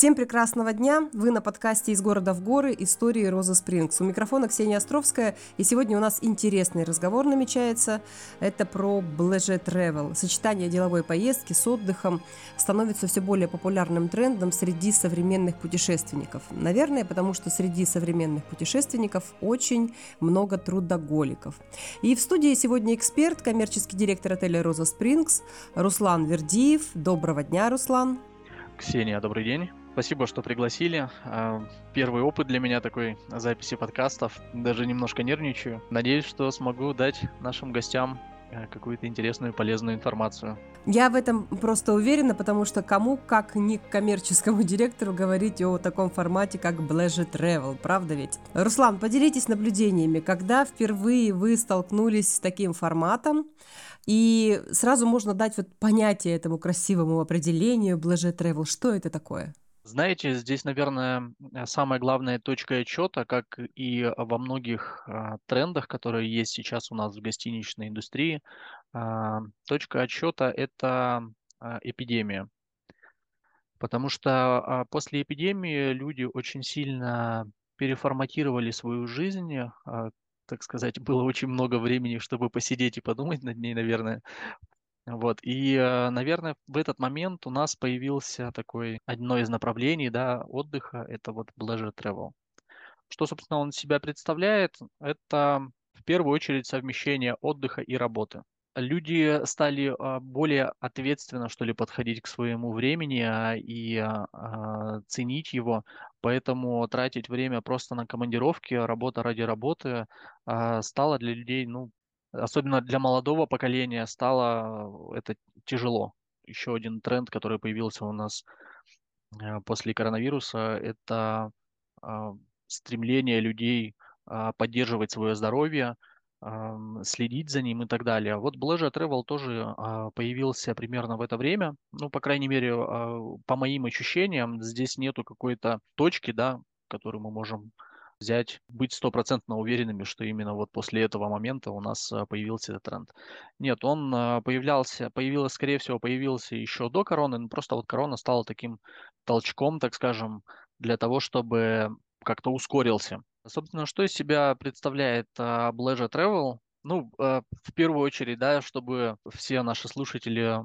Всем прекрасного дня! Вы на подкасте «Из города в горы. Истории Розы Спрингс». У микрофона Ксения Островская, и сегодня у нас интересный разговор намечается. Это про Pleasure Travel. Сочетание деловой поездки с отдыхом становится все более популярным трендом среди современных путешественников. Наверное, потому что среди современных путешественников очень много трудоголиков. И в студии сегодня эксперт, коммерческий директор отеля «Роза Спрингс» Руслан Вердиев. Доброго дня, Руслан! Ксения, добрый день. Спасибо, что пригласили. А, первый опыт для меня такой записи подкастов. Даже немножко нервничаю. Надеюсь, что смогу дать нашим гостям э, какую-то интересную, полезную информацию. Я в этом просто уверена, потому что кому, как не коммерческому директору, говорить о таком формате, как Pleasure Travel, правда ведь? Руслан, поделитесь наблюдениями, когда впервые вы столкнулись с таким форматом, и сразу можно дать вот понятие этому красивому определению Pleasure Travel. Что это такое? Знаете, здесь, наверное, самая главная точка отчета, как и во многих а, трендах, которые есть сейчас у нас в гостиничной индустрии, а, точка отчета – это а, эпидемия. Потому что а, после эпидемии люди очень сильно переформатировали свою жизнь, а, так сказать, было очень много времени, чтобы посидеть и подумать над ней, наверное. Вот, и, э, наверное, в этот момент у нас появился такой, одно из направлений, да, отдыха, это вот pleasure travel. Что, собственно, он себя представляет? Это в первую очередь совмещение отдыха и работы. Люди стали а, более ответственно, что ли, подходить к своему времени а, и а, ценить его, поэтому тратить время просто на командировки, работа ради работы стало для людей, ну, особенно для молодого поколения, стало это тяжело. Еще один тренд, который появился у нас после коронавируса, это стремление людей поддерживать свое здоровье, следить за ним и так далее. Вот Pleasure Travel тоже а, появился примерно в это время. Ну, по крайней мере, а, по моим ощущениям, здесь нету какой-то точки, да, которую мы можем взять, быть стопроцентно уверенными, что именно вот после этого момента у нас а, появился этот тренд. Нет, он появлялся, появился, скорее всего, появился еще до короны, но просто вот корона стала таким толчком, так скажем, для того, чтобы как-то ускорился Собственно, что из себя представляет uh, Pleasure Travel? Ну, в первую очередь, да, чтобы все наши слушатели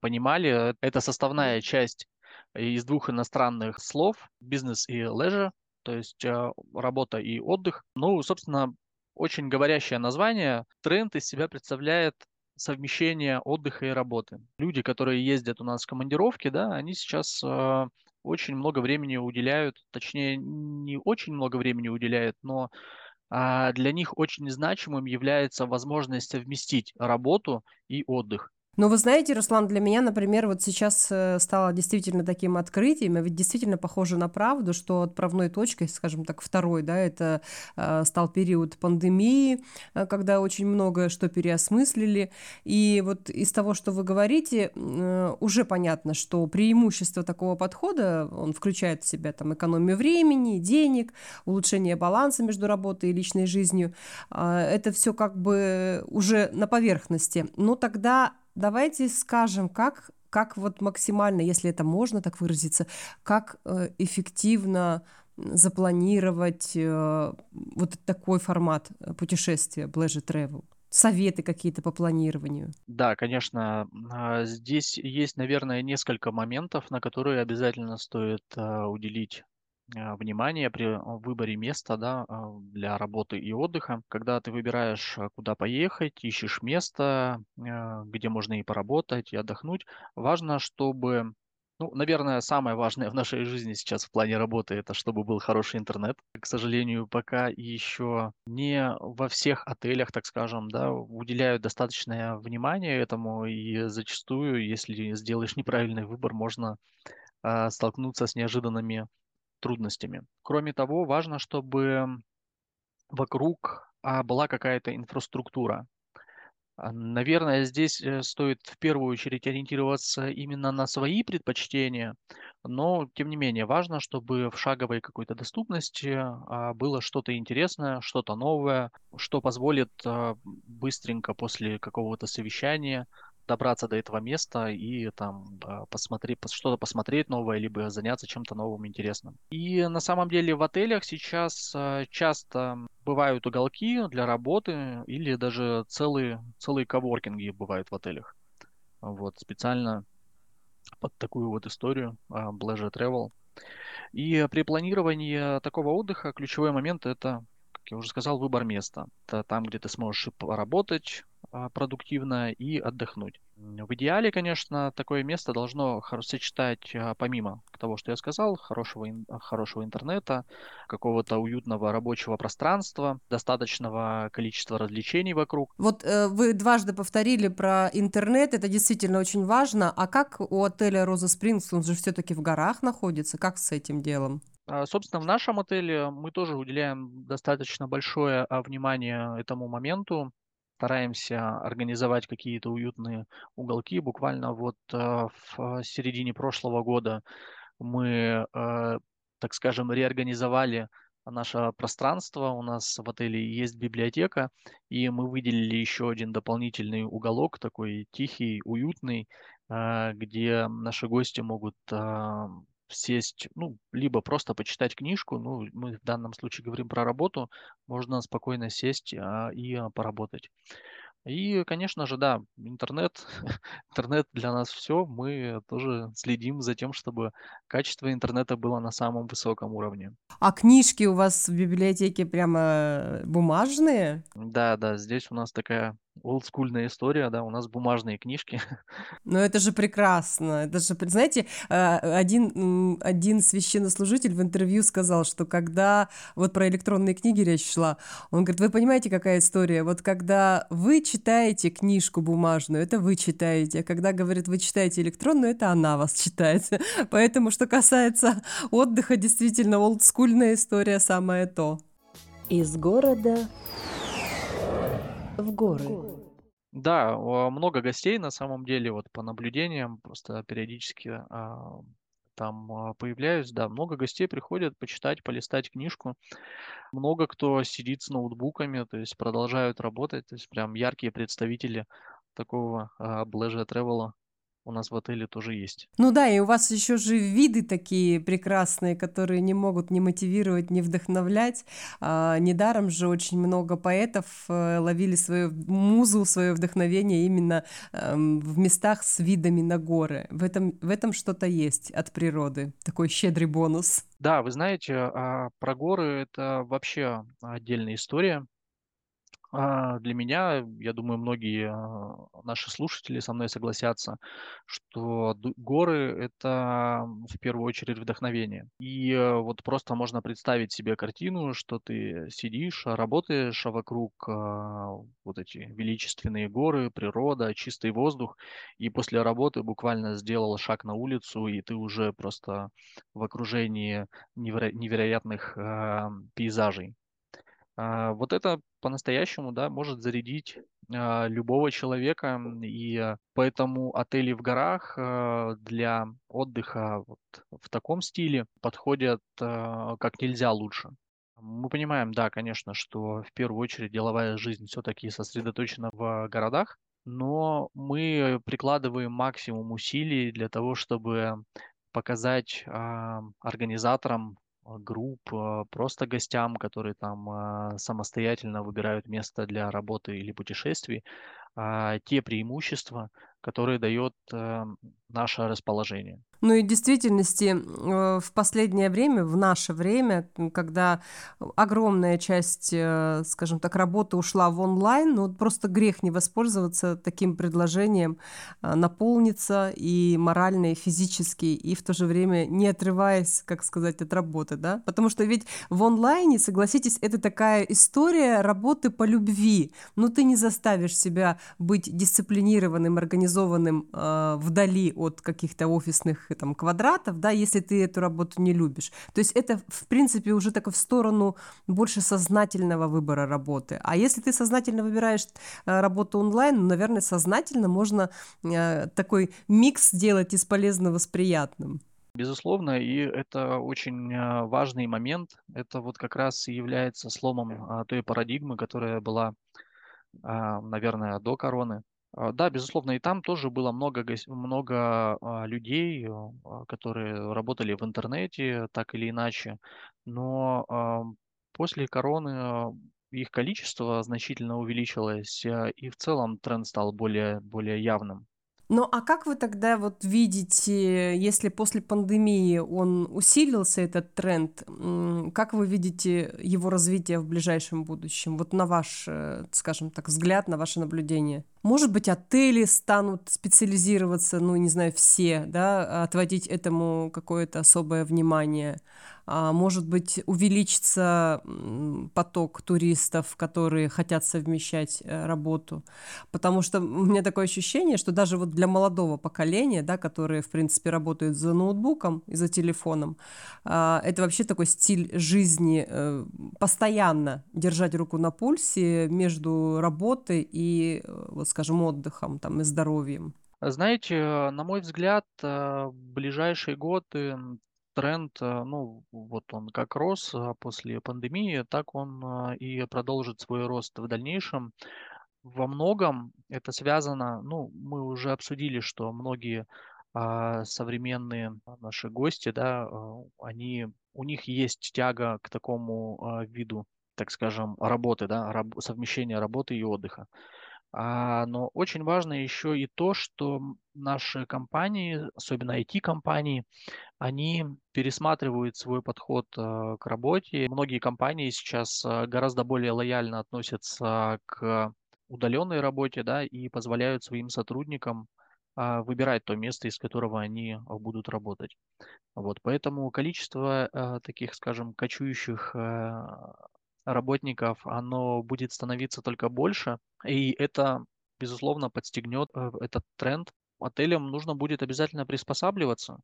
понимали, это составная часть из двух иностранных слов бизнес и leisure, то есть работа и отдых. Ну, собственно, очень говорящее название. Тренд из себя представляет совмещение отдыха и работы. Люди, которые ездят у нас в командировки, да, они сейчас очень много времени уделяют, точнее, не очень много времени уделяют, но а, для них очень значимым является возможность совместить работу и отдых. Но вы знаете, Руслан, для меня, например, вот сейчас э, стало действительно таким открытием, и ведь действительно похоже на правду, что отправной точкой, скажем так, второй, да, это э, стал период пандемии, э, когда очень многое что переосмыслили. И вот из того, что вы говорите, уже понятно, что преимущество такого подхода, он включает в себя там экономию времени, денег, улучшение баланса между работой и личной жизнью. Это все как бы уже на поверхности. Но тогда давайте скажем, как, как вот максимально, если это можно так выразиться, как э, эффективно запланировать э, вот такой формат э, путешествия Pleasure Travel? Советы какие-то по планированию? Да, конечно. А, здесь есть, наверное, несколько моментов, на которые обязательно стоит а, уделить внимание при выборе места да, а, для работы и отдыха. Когда ты выбираешь, куда поехать, ищешь место, где можно и поработать, и отдохнуть, важно, чтобы ну, наверное, самое важное в нашей жизни сейчас в плане работы это чтобы был хороший интернет. К сожалению, пока еще не во всех отелях, так скажем, да, уделяют достаточное внимание этому, и зачастую, если сделаешь неправильный выбор, можно столкнуться с неожиданными трудностями. Кроме того, важно, чтобы вокруг а, была какая-то инфраструктура. А, наверное, здесь э, стоит в первую очередь ориентироваться именно на свои предпочтения, Но, тем не менее, важно, чтобы в шаговой какой-то доступности а, было что-то интересное, что-то новое, что позволит быстренько после какого-то совещания добраться до этого места и там а, посмотреть, что-то посмотреть новое, либо заняться чем-то новым интересным. И на самом деле в отелях сейчас а, часто бывают уголки для работы или даже целые, целые коворкинги бывают в отелях. Вот, специально под такую вот историю а, Pleasure Travel. И при планировании такого отдыха ключевой момент это, как я уже сказал, выбор места. Это там, где ты сможешь поработать, а, продуктивно и отдохнуть. В идеале, конечно, такое место должно сочетать, а, помимо того, что я сказал, хорошего, хорошего интернета, какого-то уютного рабочего пространства, достаточного количества развлечений вокруг. Вот э, вы дважды повторили про интернет, это действительно очень важно. А как у отеля Роза Спрингс, он же все-таки в горах находится, как с этим делом? А, собственно, в нашем отеле мы тоже уделяем достаточно большое внимание этому моменту стараемся организовать какие-то уютные уголки. Буквально вот э, в середине прошлого года мы, э, так скажем, реорганизовали наше пространство. У нас в отеле есть библиотека, и мы выделили еще один дополнительный уголок, такой тихий, уютный, э, где наши гости могут сесть, ну, либо просто почитать книжку, ну, мы в данном случае говорим про работу, можно спокойно сесть а, и а, поработать. И, конечно же, да, интернет, интернет для нас все. Мы тоже следим за тем, чтобы качество интернета было на самом высоком уровне. А книжки у вас в библиотеке прямо бумажные? Да, да, здесь у нас такая олдскульная история, да, у нас бумажные книжки. Но это же прекрасно, это же, знаете, а, один, один священнослужитель в интервью сказал, что когда, вот про электронные книги речь шла, он говорит, вы понимаете, какая история, вот когда вы читаете книжку бумажную, это вы читаете, а когда, говорит, вы читаете электронную, это она вас читает. Поэтому, что касается отдыха, действительно, олдскульная история самое то. Из города в горы. Да, много гостей на самом деле, вот по наблюдениям, просто периодически а, там а, появляюсь, да, много гостей приходят почитать, полистать книжку. Много кто сидит с ноутбуками, то есть продолжают работать, то есть прям яркие представители такого а, Pleasure Travel у нас в отеле тоже есть. Ну да, и у вас еще же виды такие прекрасные, которые не могут не мотивировать, не вдохновлять. А, недаром же очень много поэтов э, ловили свою музу, свое вдохновение именно э, в местах с видами на горы. В этом, в этом что-то есть от природы, такой щедрый бонус. Да, вы знаете, а, про горы это вообще отдельная история. А, для меня, я думаю, многие а, наши слушатели со мной согласятся, что горы– это в первую очередь вдохновение. И э, вот просто можно представить себе картину, что ты сидишь, работаешь, а вокруг вот эти величественные горы, природа, чистый воздух, и после работы буквально сделал шаг на улицу, и ты уже просто в окружении невероятных пейзажей. А, вот это по-настоящему, да, может зарядить а, любого человека, и а, поэтому отели в горах для отдыха вот в таком стиле подходят как нельзя лучше. Мы понимаем, да, конечно, что в первую очередь деловая жизнь все-таки сосредоточена в городах, но мы прикладываем максимум усилий для того, чтобы показать организаторам а, групп, а, просто гостям, которые там а, самостоятельно выбирают место для работы или путешествий, те преимущества, которые дает наше расположение. Ну и в действительности э, в последнее время, в наше время, когда огромная часть, э, скажем так, работы ушла в онлайн, ну просто грех не воспользоваться таким предложением, э, наполниться и морально, и физически, и в то же время не отрываясь, как сказать, от работы, да? Потому что ведь в онлайне, согласитесь, это такая история работы по любви. Ну ты не заставишь себя быть дисциплинированным, организованным э, вдали от каких-то офисных там, квадратов, да, если ты эту работу не любишь. То есть это, в принципе, уже так в сторону больше сознательного выбора работы. А если ты сознательно выбираешь э, работу онлайн, ну, наверное, сознательно можно э, такой микс сделать из полезного с приятным. Безусловно, и это очень а, важный момент. Это вот как раз и является сломом а, той парадигмы, которая была, а, наверное, до короны. А, Да, безусловно, и там тоже было много, много а, людей, а, которые работали в интернете так или иначе, но после короны а, их количество значительно увеличилось, а, и в целом тренд стал более, более явным. Ну, а как вы тогда вот видите, если после пандемии он усилился, этот тренд, как вы видите его развитие в ближайшем будущем? Вот на ваш, э, скажем так, взгляд, на ваше наблюдение. Может быть, отели станут специализироваться, ну, не знаю, все, да, отводить этому какое-то особое внимание. А, может быть, увеличится поток туристов, которые хотят совмещать э, работу. Потому что у меня такое ощущение, что даже вот для молодого поколения, да, которые, в принципе, работают за ноутбуком и за телефоном, а, это вообще такой стиль жизни, э, постоянно держать руку на пульсе между работой и, э, вот скажем, отдыхом там, и здоровьем. Знаете, на мой взгляд, ближайшие годы тренд, э, ну, вот он как рос а, после пандемии, так он а, и продолжит свой рост в дальнейшем. Во многом это связано, ну, мы уже обсудили, что многие а, современные наши гости, да, а, они, у них есть тяга к такому а, виду, так скажем, работы, да, раб- совмещения работы и отдыха. А, но очень важно еще и то, что наши компании, особенно IT-компании, они пересматривают свой подход э, к работе. Многие компании сейчас э, гораздо более лояльно относятся к удаленной работе, да, и позволяют своим сотрудникам а, выбирать то место, из которого они а, будут работать. Вот, поэтому количество таких, скажем, кочующих работников, оно будет становиться только больше, и это, безусловно, подстегнет э, этот тренд. Отелям нужно будет обязательно приспосабливаться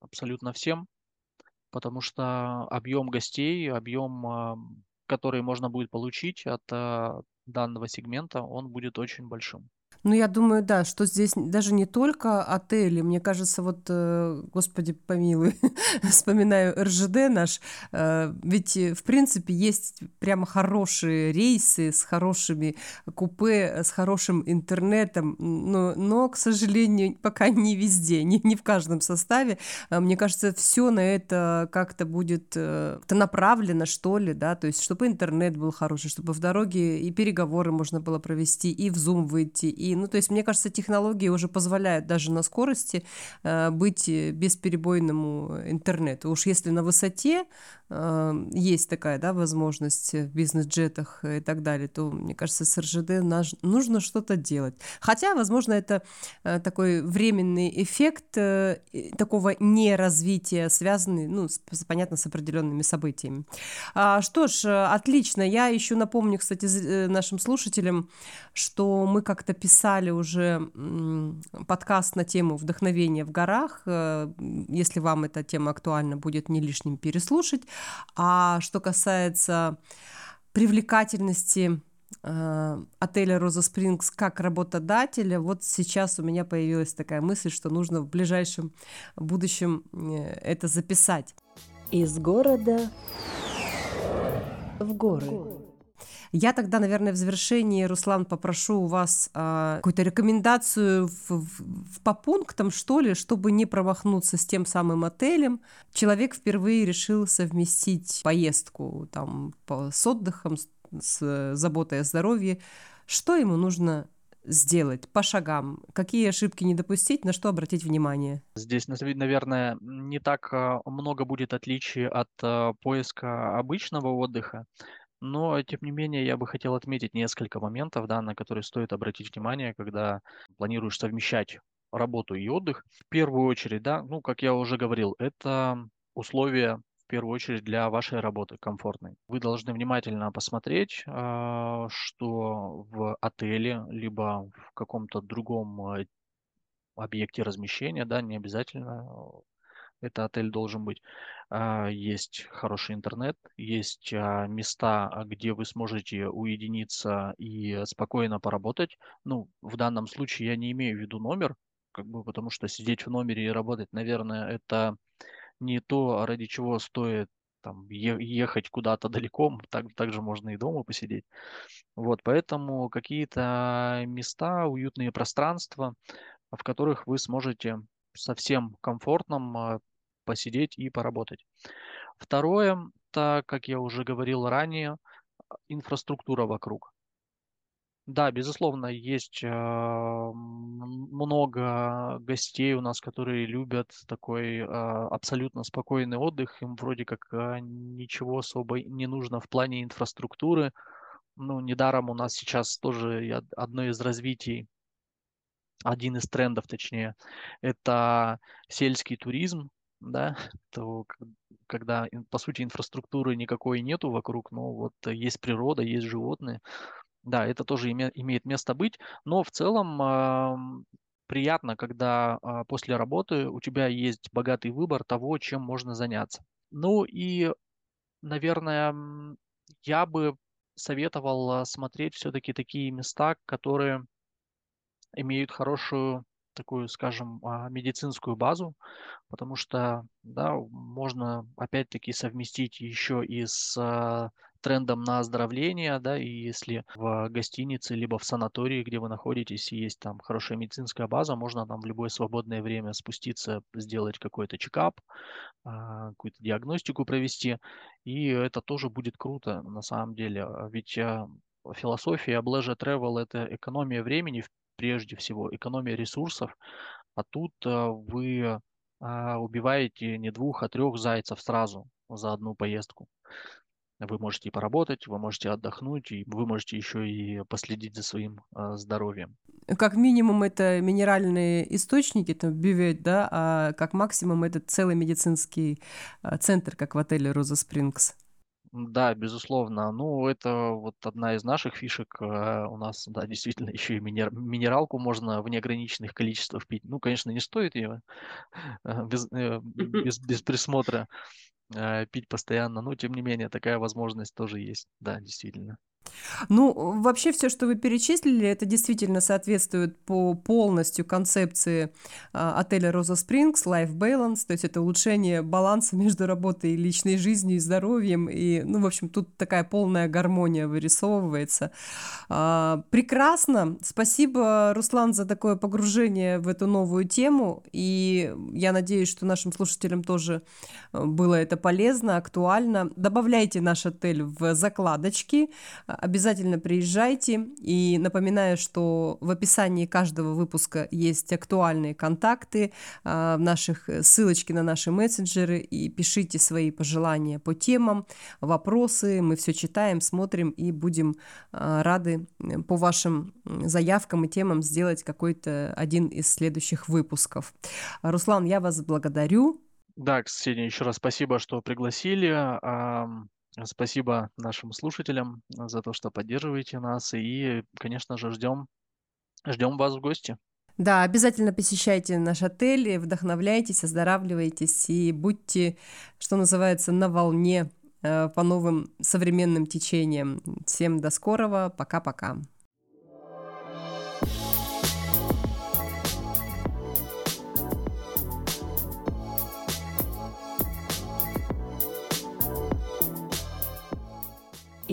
абсолютно всем, потому что объем гостей, объем, который можно будет получить от а, данного сегмента, он будет очень большим. Ну, я думаю, да, что здесь даже не только отели. Мне кажется, вот, э, господи помилуй, вспоминаю РЖД наш, э, ведь, э, в принципе, есть прямо хорошие рейсы с хорошими купе, с хорошим интернетом, но, но к сожалению, пока не везде, не, не в каждом составе. Мне кажется, все на это как-то будет как-то направлено, что ли, да, то есть, чтобы интернет был хороший, чтобы в дороге и переговоры можно было провести, и в Zoom выйти, и, ну, то есть, мне кажется, технологии уже позволяют даже на скорости э, быть э, бесперебойному интернету. Уж если на высоте э, есть такая, да, возможность в бизнес-джетах и так далее, то, мне кажется, с РЖД наш- нужно что-то делать. Хотя, возможно, это э, такой временный эффект э, такого неразвития, связанный, ну, с- понятно, с определенными событиями. А, что ж, э, отлично. Я еще напомню, кстати, э, нашим слушателям, что мы как-то писали уже м, подкаст на тему вдохновения в горах. Э, Если вам эта тема актуальна, будет не лишним переслушать. А что касается привлекательности э, отеля Роза Спрингс как работодателя, вот сейчас у меня появилась такая мысль, что нужно в ближайшем будущем э, это записать. Из города в горы. Я тогда, наверное, в завершении, Руслан, попрошу у вас а, какую-то рекомендацию в, в- по пунктам, что ли, чтобы не промахнуться с тем самым отелем. Человек впервые решил совместить поездку там, по- с отдыхом, с, с заботой о здоровье. Что ему нужно сделать по шагам? Какие ошибки не допустить, на что обратить внимание? Здесь, наверное, не так а, много будет отличий от а, поиска обычного отдыха, но, тем не менее, я бы хотел отметить несколько моментов, да, на которые стоит обратить внимание, когда планируешь совмещать работу и отдых. В первую очередь, да, ну, как я уже говорил, это условия в первую очередь для вашей работы комфортной. Вы должны внимательно посмотреть, а, что в отеле, либо в каком-то другом а, объекте размещения, да, не обязательно э, это отель должен быть. А, Есть хороший интернет, есть а, места, а, где вы сможете уединиться и спокойно поработать. Ну, в данном случае я не имею в виду номер, как бы, потому что сидеть в номере и работать, наверное, это не то, ради чего стоит там ехать куда-то далеко, так, также можно и дома посидеть. Вот, поэтому какие-то места, уютные пространства, в которых вы сможете совсем комфортным посидеть и поработать. Второе, так как я уже говорил ранее, инфраструктура вокруг. Да, безусловно, есть а, много гостей у нас, которые любят такой а, абсолютно спокойный отдых. Им вроде как а, ничего особо не нужно в плане инфраструктуры. Ну, недаром у нас сейчас тоже одно из развитий, один из трендов, точнее, это сельский туризм, да, то когда, по сути, инфраструктуры никакой нету вокруг, но вот есть природа, есть животные, да, это тоже име, имеет место быть, но в целом э, приятно, когда э, после работы у тебя есть богатый выбор того, чем можно заняться. Ну и, наверное, я бы советовал смотреть все-таки такие места, которые имеют хорошую такую, скажем, а, медицинскую базу, потому что, да, можно опять-таки совместить еще и с а, трендом на оздоровление, да, и если в гостинице либо в санатории, где вы находитесь, есть там хорошая медицинская база, можно там в любое свободное время спуститься, сделать какой-то чекап, а, какую-то диагностику провести, и это тоже будет круто на самом деле, ведь философия Pleasure Travel – это экономия времени прежде всего, экономия ресурсов, а тут вы убиваете не двух, а трех зайцев сразу за одну поездку. Вы можете поработать, вы можете отдохнуть, и вы можете еще и последить за своим э, здоровьем. Как минимум это минеральные источники, там бювет, да, а как максимум это целый медицинский центр, как в отеле Роза Спрингс. Да, безусловно. Ну, это вот одна из наших фишек. Э, у нас, да, действительно, еще и минер... минералку можно в неограниченных количествах пить. Ну, конечно, не стоит ее без, без, без присмотра э, пить постоянно, но тем не менее такая возможность тоже есть, да, действительно. Ну, вообще все, что вы перечислили, это действительно соответствует по полностью концепции а, отеля Роза Спрингс, Life Balance, то есть это улучшение баланса между работой и личной жизнью и здоровьем, и, ну, в общем, тут такая полная гармония вырисовывается. А, прекрасно, спасибо, Руслан, за такое погружение в эту новую тему, и я надеюсь, что нашим слушателям тоже э, было это полезно, актуально. Добавляйте наш отель в закладочки, Обязательно приезжайте. И напоминаю, что в описании каждого выпуска есть актуальные контакты, а, наших э, ссылочки на наши мессенджеры. И пишите свои пожелания по темам, вопросы. Мы все читаем, смотрим и будем а, рады по вашим заявкам и темам сделать какой-то один из следующих выпусков. Руслан, я вас благодарю. Да, Ксения, еще раз спасибо, что пригласили. Спасибо нашим слушателям за то, что поддерживаете нас. И, конечно же, ждем, ждем вас в гости. Да, обязательно посещайте наш отель, вдохновляйтесь, оздоравливайтесь и будьте, что называется, на волне э, по новым современным течениям. Всем до скорого, пока-пока.